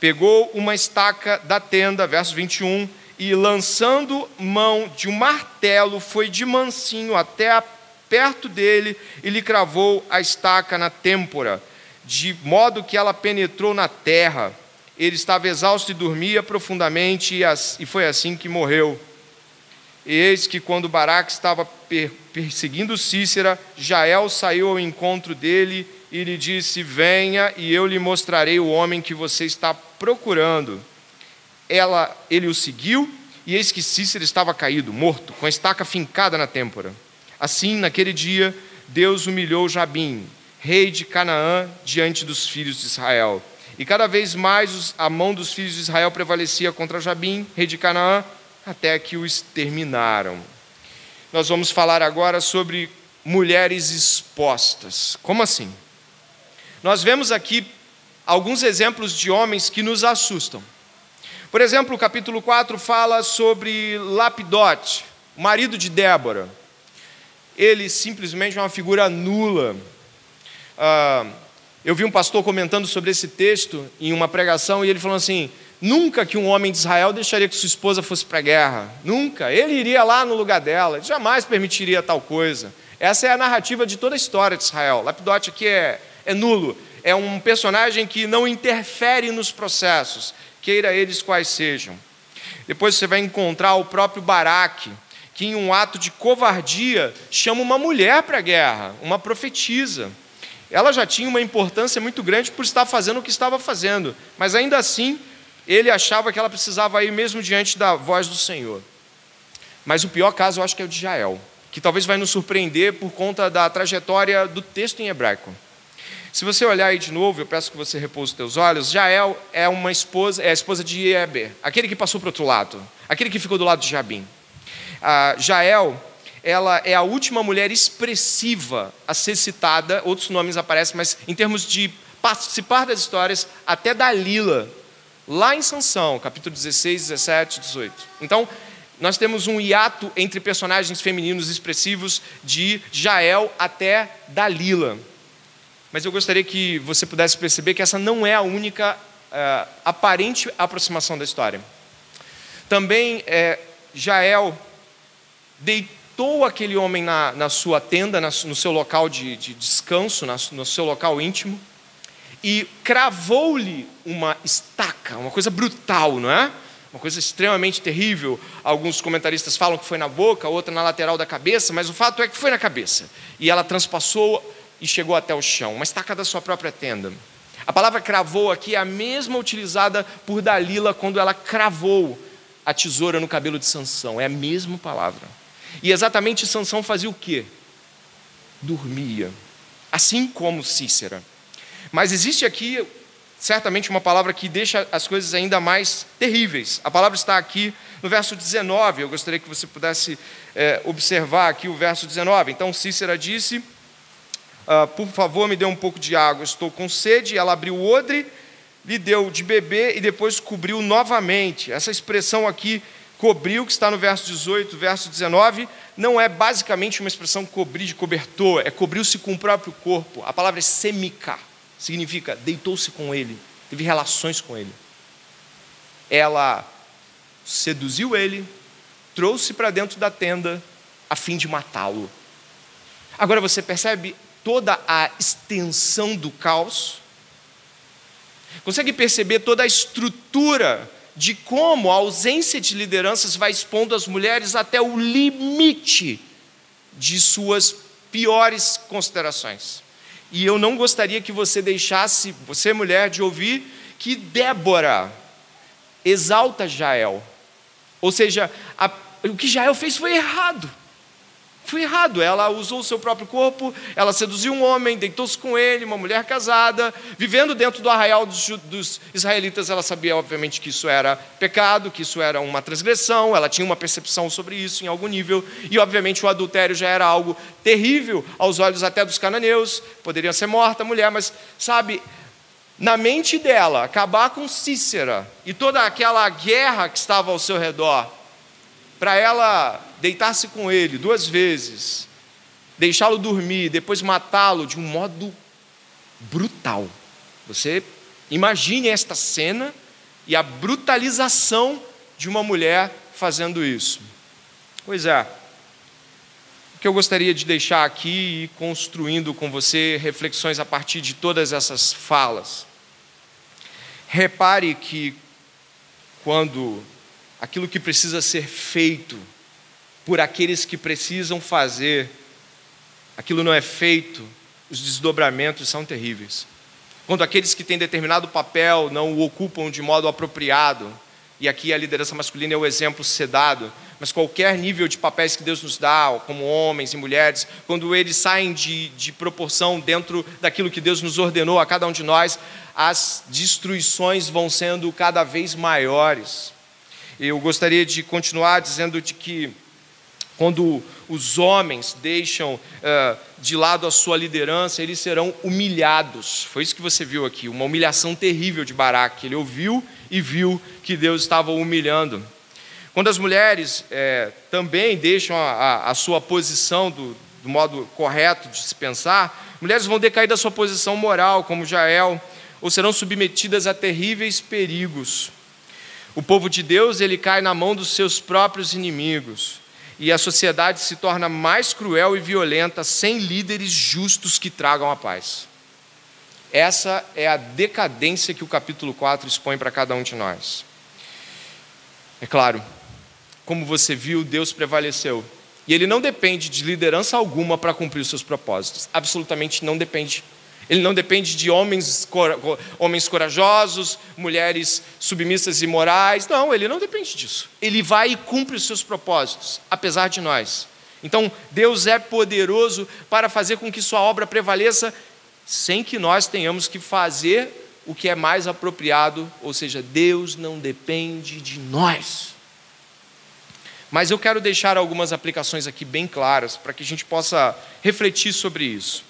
pegou uma estaca da tenda, verso 21, e lançando mão de um martelo, foi de mansinho até perto dele e lhe cravou a estaca na têmpora, de modo que ela penetrou na terra. Ele estava exausto e dormia profundamente, e foi assim que morreu. E eis que quando Baraque estava perseguindo Cícera, Jael saiu ao encontro dele e lhe disse: Venha e eu lhe mostrarei o homem que você está procurando. Ela, ele o seguiu, e eis que Cícera estava caído, morto, com a estaca fincada na têmpora. Assim, naquele dia, Deus humilhou Jabim, rei de Canaã, diante dos filhos de Israel. E cada vez mais a mão dos filhos de Israel prevalecia contra Jabim, rei de Canaã, até que o exterminaram. Nós vamos falar agora sobre mulheres expostas. Como assim? Nós vemos aqui alguns exemplos de homens que nos assustam. Por exemplo, o capítulo 4 fala sobre Lapidote, marido de Débora. Ele simplesmente é uma figura nula. Ah, eu vi um pastor comentando sobre esse texto em uma pregação e ele falou assim: Nunca que um homem de Israel deixaria que sua esposa fosse para a guerra. Nunca. Ele iria lá no lugar dela. Ele jamais permitiria tal coisa. Essa é a narrativa de toda a história de Israel. Lapidote aqui é, é nulo. É um personagem que não interfere nos processos, queira eles quais sejam. Depois você vai encontrar o próprio Baraque, que em um ato de covardia chama uma mulher para a guerra, uma profetisa. Ela já tinha uma importância muito grande por estar fazendo o que estava fazendo, mas ainda assim ele achava que ela precisava ir mesmo diante da voz do Senhor. Mas o pior caso eu acho que é o de Jael, que talvez vai nos surpreender por conta da trajetória do texto em hebraico. Se você olhar aí de novo, eu peço que você repouse os teus olhos, Jael é uma esposa, é a esposa de Eber, aquele que passou para o outro lado, aquele que ficou do lado de Jabim. Jael, ela é a última mulher expressiva a ser citada, outros nomes aparecem, mas em termos de participar das histórias, até Dalila lá em Sansão, capítulo 16, 17, 18. Então, nós temos um hiato entre personagens femininos expressivos de Jael até Dalila. Mas eu gostaria que você pudesse perceber que essa não é a única uh, aparente aproximação da história. Também é, Jael deitou aquele homem na, na sua tenda, na, no seu local de, de descanso, na, no seu local íntimo, e cravou-lhe uma estaca, uma coisa brutal, não é? Uma coisa extremamente terrível. Alguns comentaristas falam que foi na boca, outra na lateral da cabeça, mas o fato é que foi na cabeça. E ela transpassou e chegou até o chão, uma estaca da sua própria tenda. A palavra cravou aqui é a mesma utilizada por Dalila quando ela cravou a tesoura no cabelo de Sansão, é a mesma palavra. E exatamente Sansão fazia o quê? Dormia, assim como Cícera. Mas existe aqui certamente uma palavra que deixa as coisas ainda mais terríveis. A palavra está aqui no verso 19. Eu gostaria que você pudesse é, observar aqui o verso 19. Então Cícera disse: ah, Por favor, me dê um pouco de água, estou com sede. Ela abriu o odre, lhe deu de beber e depois cobriu novamente. Essa expressão aqui, cobriu, que está no verso 18, verso 19, não é basicamente uma expressão cobrir de cobertor, é cobriu-se com o próprio corpo. A palavra é semicar significa deitou-se com ele, teve relações com ele. Ela seduziu ele, trouxe para dentro da tenda a fim de matá-lo. Agora você percebe toda a extensão do caos? Consegue perceber toda a estrutura de como a ausência de lideranças vai expondo as mulheres até o limite de suas piores considerações? E eu não gostaria que você deixasse, você mulher, de ouvir que Débora exalta Jael. Ou seja, a, o que Jael fez foi errado. Foi errado. Ela usou o seu próprio corpo, ela seduziu um homem, deitou-se com ele, uma mulher casada, vivendo dentro do arraial dos, dos, israelitas. Ela sabia, obviamente, que isso era pecado, que isso era uma transgressão, ela tinha uma percepção sobre isso em algum nível, e, obviamente, o adultério já era algo terrível aos olhos até dos cananeus. Poderia ser morta a mulher, mas, sabe, na mente dela, acabar com Cícera e toda aquela guerra que estava ao seu redor, para ela deitar-se com ele duas vezes, deixá-lo dormir, depois matá-lo de um modo brutal. Você imagine esta cena e a brutalização de uma mulher fazendo isso. Pois é. O que eu gostaria de deixar aqui e construindo com você reflexões a partir de todas essas falas. Repare que quando aquilo que precisa ser feito por aqueles que precisam fazer, aquilo não é feito, os desdobramentos são terríveis. Quando aqueles que têm determinado papel não o ocupam de modo apropriado, e aqui a liderança masculina é o exemplo sedado, mas qualquer nível de papéis que Deus nos dá, como homens e mulheres, quando eles saem de, de proporção dentro daquilo que Deus nos ordenou a cada um de nós, as destruições vão sendo cada vez maiores. Eu gostaria de continuar dizendo de que quando os homens deixam uh, de lado a sua liderança, eles serão humilhados. Foi isso que você viu aqui, uma humilhação terrível de Baraque. Ele ouviu e viu que Deus estava humilhando. Quando as mulheres é, também deixam a, a, a sua posição do, do, modo correto de se pensar, mulheres vão decair da sua posição moral, como Jael, ou serão submetidas a terríveis perigos. O povo de Deus ele cai na mão dos seus próprios inimigos e a sociedade se torna mais cruel e violenta sem líderes justos que tragam a paz. Essa é a decadência que o capítulo 4 expõe para cada um de nós. É claro, como você viu, Deus prevaleceu. E ele não depende de liderança alguma para cumprir os seus propósitos. Absolutamente não depende ele não depende de homens, homens corajosos, mulheres submissas e morais. Não, ele não depende disso. Ele vai e cumpre os seus propósitos, apesar de nós. Então, Deus é poderoso para fazer com que Sua obra prevaleça, sem que nós tenhamos que fazer o que é mais apropriado, ou seja, Deus não depende de nós. Mas eu quero deixar algumas aplicações aqui bem claras para que a gente possa refletir sobre isso.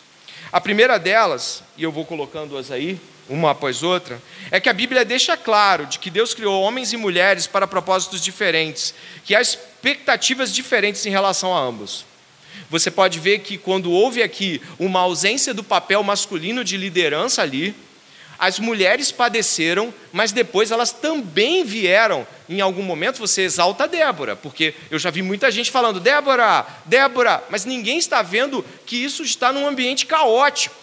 A primeira delas, e eu vou colocando-as aí, uma após outra, é que a Bíblia deixa claro de que Deus criou homens e mulheres para propósitos diferentes, que há expectativas diferentes em relação a ambos. Você pode ver que quando houve aqui uma ausência do papel masculino de liderança ali, as mulheres padeceram, mas depois elas também vieram. Em algum momento você exalta Débora, porque eu já vi muita gente falando, Débora, Débora, mas ninguém está vendo que isso está num ambiente caótico.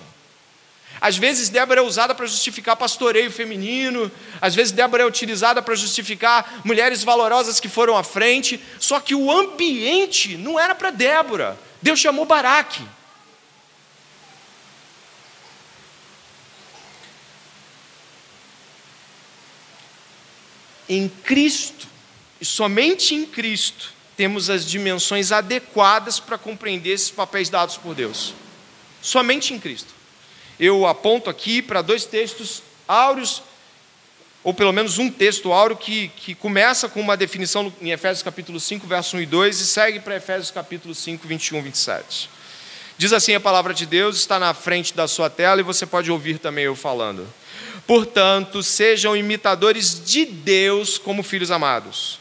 Às vezes Débora é usada para justificar pastoreio feminino, às vezes Débora é utilizada para justificar mulheres valorosas que foram à frente, só que o ambiente não era para Débora. Deus chamou Baraque. Em Cristo, e somente em Cristo, temos as dimensões adequadas para compreender esses papéis dados por Deus. Somente em Cristo. Eu aponto aqui para dois textos áureos, ou pelo menos um texto áureo que, que começa com uma definição em Efésios capítulo 5, verso 1 e 2, e segue para Efésios capítulo 5, 21 e 27. Diz assim a palavra de Deus, está na frente da sua tela e você pode ouvir também eu falando. Portanto, sejam imitadores de Deus como filhos amados,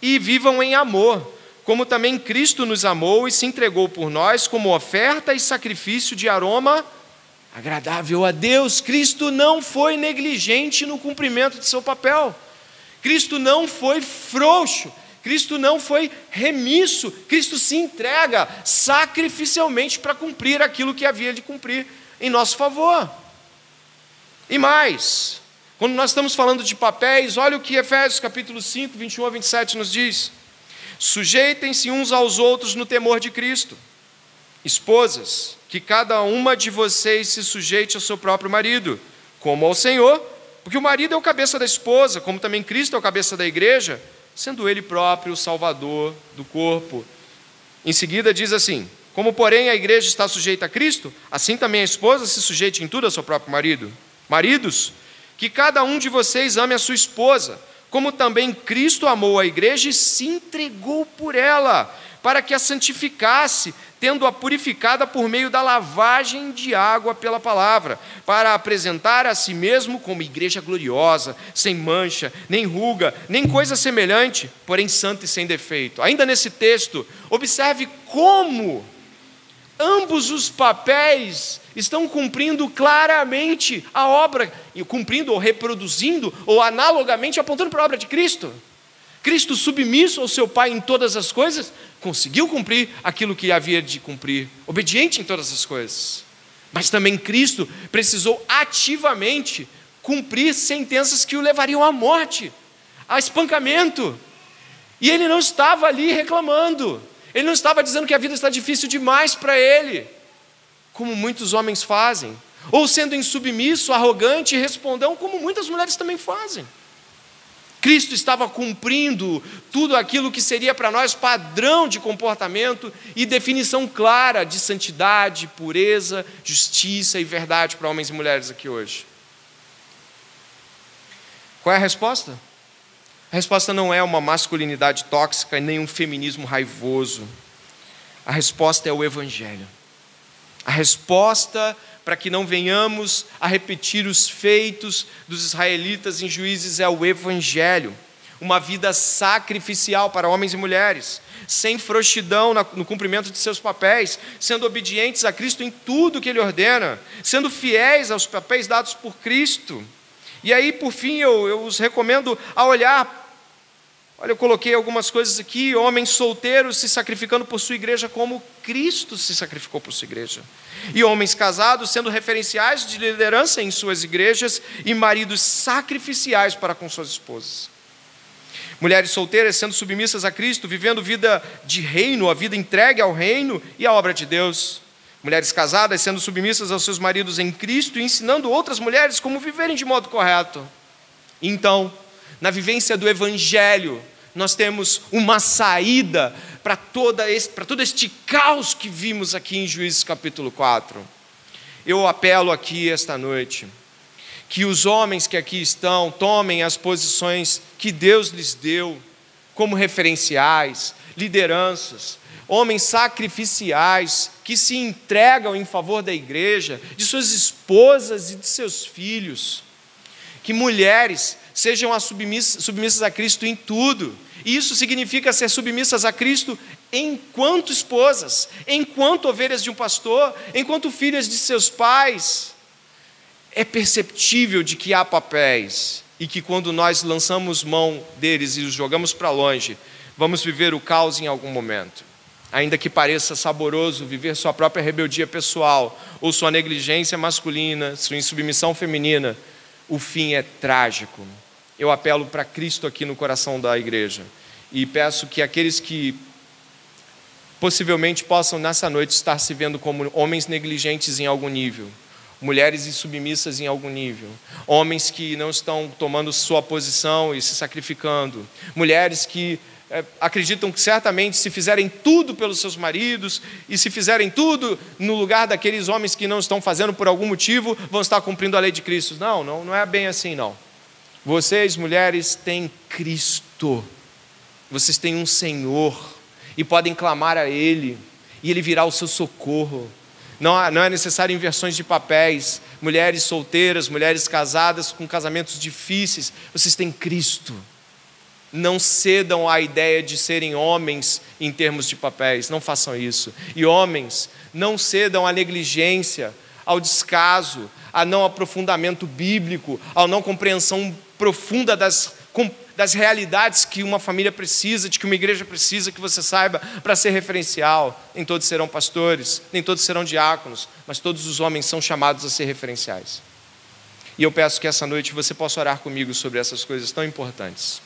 e vivam em amor, como também Cristo nos amou e se entregou por nós como oferta e sacrifício de aroma agradável a Deus. Cristo não foi negligente no cumprimento de seu papel. Cristo não foi frouxo. Cristo não foi remisso. Cristo se entrega sacrificialmente para cumprir aquilo que havia de cumprir em nosso favor. E mais, quando nós estamos falando de papéis, olha o que Efésios capítulo 5, 21 a 27 nos diz: Sujeitem-se uns aos outros no temor de Cristo. Esposas, que cada uma de vocês se sujeite ao seu próprio marido, como ao Senhor, porque o marido é o cabeça da esposa, como também Cristo é o cabeça da igreja, sendo ele próprio o salvador do corpo. Em seguida diz assim: Como, porém, a igreja está sujeita a Cristo, assim também a esposa se sujeite em tudo ao seu próprio marido. Maridos, que cada um de vocês ame a sua esposa, como também Cristo amou a igreja e se entregou por ela, para que a santificasse, tendo-a purificada por meio da lavagem de água pela palavra, para apresentar a si mesmo como igreja gloriosa, sem mancha, nem ruga, nem coisa semelhante, porém santa e sem defeito. Ainda nesse texto, observe como ambos os papéis estão cumprindo claramente a obra, cumprindo ou reproduzindo, ou analogamente apontando para a obra de Cristo. Cristo, submisso ao seu Pai em todas as coisas, conseguiu cumprir aquilo que havia de cumprir, obediente em todas as coisas. Mas também Cristo precisou ativamente cumprir sentenças que o levariam à morte, a espancamento. E ele não estava ali reclamando, ele não estava dizendo que a vida está difícil demais para ele como muitos homens fazem, ou sendo insubmisso, arrogante e respondão, como muitas mulheres também fazem. Cristo estava cumprindo tudo aquilo que seria para nós padrão de comportamento e definição clara de santidade, pureza, justiça e verdade para homens e mulheres aqui hoje. Qual é a resposta? A resposta não é uma masculinidade tóxica e nem um feminismo raivoso. A resposta é o Evangelho. A resposta para que não venhamos a repetir os feitos dos israelitas em juízes é o Evangelho. Uma vida sacrificial para homens e mulheres, sem frouxidão no cumprimento de seus papéis, sendo obedientes a Cristo em tudo que Ele ordena, sendo fiéis aos papéis dados por Cristo. E aí, por fim, eu, eu os recomendo a olhar Olha, eu coloquei algumas coisas aqui: homens solteiros se sacrificando por sua igreja como Cristo se sacrificou por sua igreja. E homens casados sendo referenciais de liderança em suas igrejas e maridos sacrificiais para com suas esposas. Mulheres solteiras sendo submissas a Cristo, vivendo vida de reino, a vida entregue ao reino e à obra de Deus. Mulheres casadas sendo submissas aos seus maridos em Cristo e ensinando outras mulheres como viverem de modo correto. Então, na vivência do Evangelho, nós temos uma saída para todo este caos que vimos aqui em Juízes capítulo 4. Eu apelo aqui esta noite que os homens que aqui estão tomem as posições que Deus lhes deu como referenciais, lideranças, homens sacrificiais que se entregam em favor da igreja, de suas esposas e de seus filhos. Que mulheres sejam submissas a Cristo em tudo. Isso significa ser submissas a Cristo enquanto esposas, enquanto ovelhas de um pastor, enquanto filhas de seus pais. É perceptível de que há papéis e que quando nós lançamos mão deles e os jogamos para longe, vamos viver o caos em algum momento. Ainda que pareça saboroso viver sua própria rebeldia pessoal, ou sua negligência masculina, sua insubmissão feminina, o fim é trágico. Eu apelo para Cristo aqui no coração da igreja e peço que aqueles que possivelmente possam nessa noite estar se vendo como homens negligentes em algum nível, mulheres insubmissas em algum nível, homens que não estão tomando sua posição e se sacrificando, mulheres que é, acreditam que certamente se fizerem tudo pelos seus maridos e se fizerem tudo no lugar daqueles homens que não estão fazendo por algum motivo, vão estar cumprindo a lei de Cristo. Não, não, não é bem assim não. Vocês, mulheres, têm Cristo. Vocês têm um Senhor e podem clamar a Ele e Ele virá o seu socorro. Não, não é necessário inversões de papéis. Mulheres solteiras, mulheres casadas com casamentos difíceis, vocês têm Cristo não cedam à ideia de serem homens em termos de papéis, não façam isso. E homens, não cedam à negligência, ao descaso, a não aprofundamento bíblico, à não compreensão profunda das, das realidades que uma família precisa, de que uma igreja precisa, que você saiba para ser referencial. Nem todos serão pastores, nem todos serão diáconos, mas todos os homens são chamados a ser referenciais. E eu peço que essa noite você possa orar comigo sobre essas coisas tão importantes.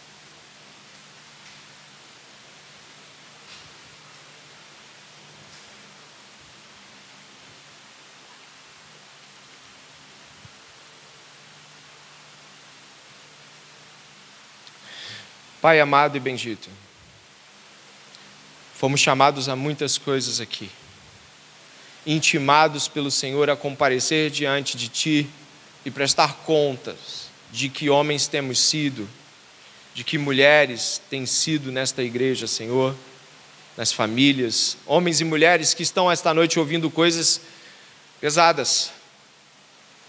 Pai amado e bendito, fomos chamados a muitas coisas aqui, intimados pelo Senhor a comparecer diante de Ti e prestar contas de que homens temos sido, de que mulheres têm sido nesta igreja, Senhor, nas famílias, homens e mulheres que estão esta noite ouvindo coisas pesadas,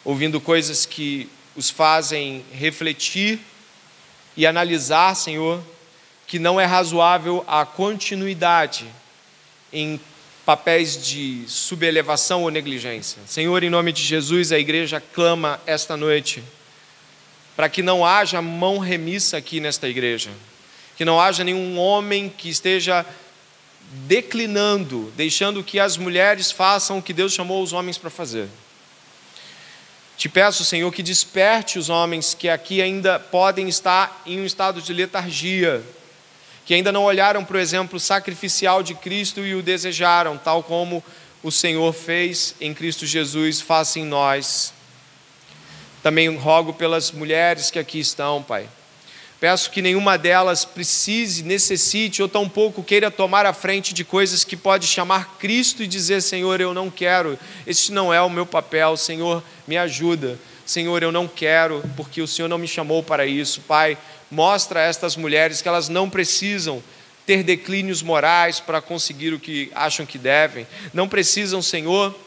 ouvindo coisas que os fazem refletir e analisar, Senhor, que não é razoável a continuidade em papéis de subelevação ou negligência. Senhor, em nome de Jesus, a igreja clama esta noite para que não haja mão remissa aqui nesta igreja, que não haja nenhum homem que esteja declinando, deixando que as mulheres façam o que Deus chamou os homens para fazer. Te peço, Senhor, que desperte os homens que aqui ainda podem estar em um estado de letargia, que ainda não olharam para o exemplo sacrificial de Cristo e o desejaram, tal como o Senhor fez em Cristo Jesus, faça em nós. Também rogo pelas mulheres que aqui estão, Pai Peço que nenhuma delas precise, necessite ou tampouco queira tomar a frente de coisas que pode chamar Cristo e dizer: Senhor, eu não quero, este não é o meu papel, Senhor, me ajuda. Senhor, eu não quero, porque o Senhor não me chamou para isso. Pai, mostra a estas mulheres que elas não precisam ter declínios morais para conseguir o que acham que devem. Não precisam, Senhor,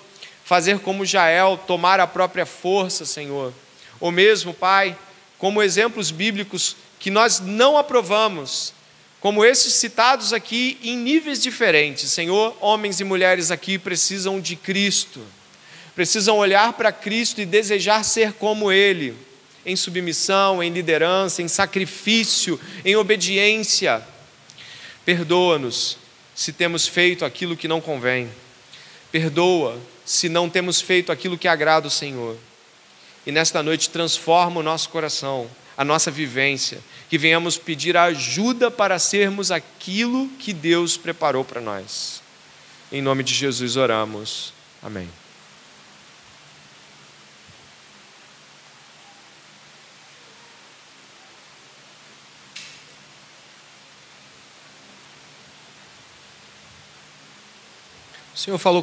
fazer como Jael, tomar a própria força, Senhor. Ou mesmo, Pai, como exemplos bíblicos que nós não aprovamos, como esses citados aqui em níveis diferentes. Senhor, homens e mulheres aqui precisam de Cristo, precisam olhar para Cristo e desejar ser como Ele, em submissão, em liderança, em sacrifício, em obediência. Perdoa-nos se temos feito aquilo que não convém. Perdoa se não temos feito aquilo que agrada o Senhor. E nesta noite transforma o nosso coração a nossa vivência, que venhamos pedir ajuda para sermos aquilo que Deus preparou para nós. Em nome de Jesus oramos. Amém. O Senhor falou